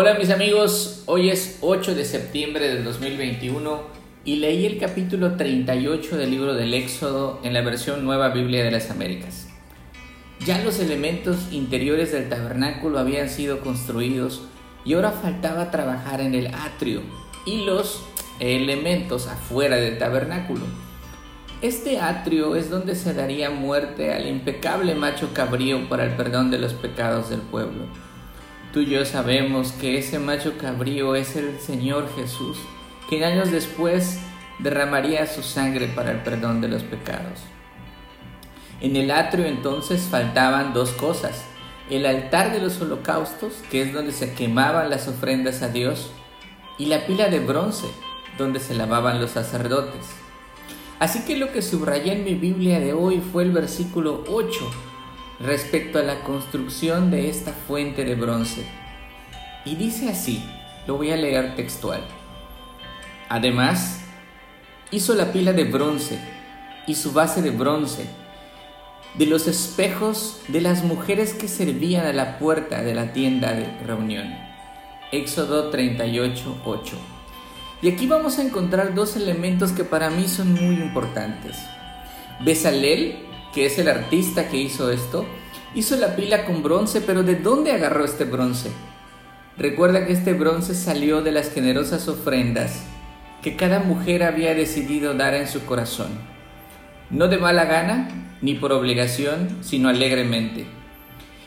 Hola mis amigos, hoy es 8 de septiembre del 2021 y leí el capítulo 38 del libro del Éxodo en la versión Nueva Biblia de las Américas. Ya los elementos interiores del tabernáculo habían sido construidos y ahora faltaba trabajar en el atrio y los elementos afuera del tabernáculo. Este atrio es donde se daría muerte al impecable macho cabrío para el perdón de los pecados del pueblo. Tú y yo sabemos que ese macho cabrío es el Señor Jesús, que años después derramaría su sangre para el perdón de los pecados. En el atrio entonces faltaban dos cosas. El altar de los holocaustos, que es donde se quemaban las ofrendas a Dios, y la pila de bronce, donde se lavaban los sacerdotes. Así que lo que subrayé en mi Biblia de hoy fue el versículo 8, respecto a la construcción de esta fuente de bronce. Y dice así, lo voy a leer textual. Además, hizo la pila de bronce y su base de bronce, de los espejos de las mujeres que servían a la puerta de la tienda de reunión. Éxodo 38, 8. Y aquí vamos a encontrar dos elementos que para mí son muy importantes. Besalel que es el artista que hizo esto, hizo la pila con bronce, pero ¿de dónde agarró este bronce? Recuerda que este bronce salió de las generosas ofrendas que cada mujer había decidido dar en su corazón, no de mala gana ni por obligación, sino alegremente.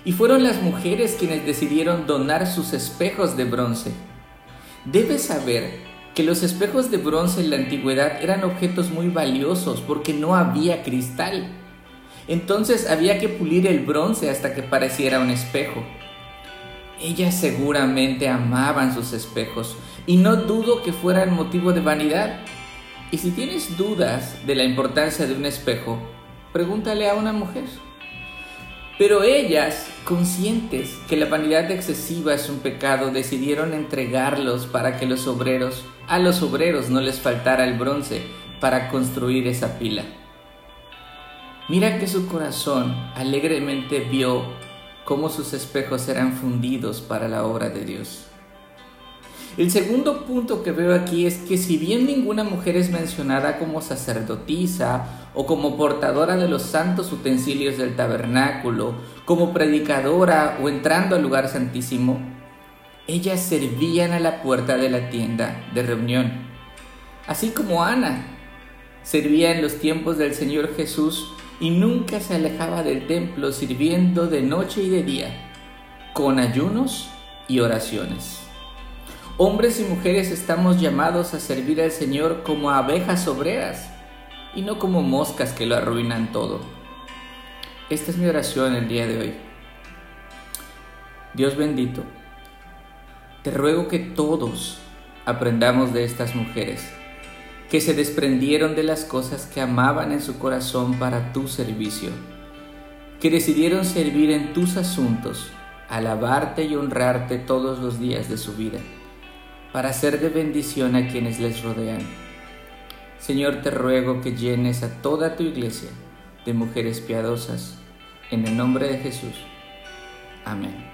Y fueron las mujeres quienes decidieron donar sus espejos de bronce. Debes saber que los espejos de bronce en la antigüedad eran objetos muy valiosos porque no había cristal. Entonces había que pulir el bronce hasta que pareciera un espejo. Ellas seguramente amaban sus espejos y no dudo que fueran motivo de vanidad. Y si tienes dudas de la importancia de un espejo, pregúntale a una mujer. Pero ellas, conscientes que la vanidad excesiva es un pecado, decidieron entregarlos para que los obreros, a los obreros no les faltara el bronce para construir esa pila. Mira que su corazón alegremente vio cómo sus espejos eran fundidos para la obra de Dios. El segundo punto que veo aquí es que si bien ninguna mujer es mencionada como sacerdotisa o como portadora de los santos utensilios del tabernáculo, como predicadora o entrando al lugar santísimo, ellas servían a la puerta de la tienda de reunión. Así como Ana servía en los tiempos del Señor Jesús y nunca se alejaba del templo sirviendo de noche y de día, con ayunos y oraciones. Hombres y mujeres estamos llamados a servir al Señor como abejas obreras y no como moscas que lo arruinan todo. Esta es mi oración el día de hoy. Dios bendito, te ruego que todos aprendamos de estas mujeres que se desprendieron de las cosas que amaban en su corazón para tu servicio, que decidieron servir en tus asuntos, alabarte y honrarte todos los días de su vida, para ser de bendición a quienes les rodean. Señor, te ruego que llenes a toda tu iglesia de mujeres piadosas, en el nombre de Jesús. Amén.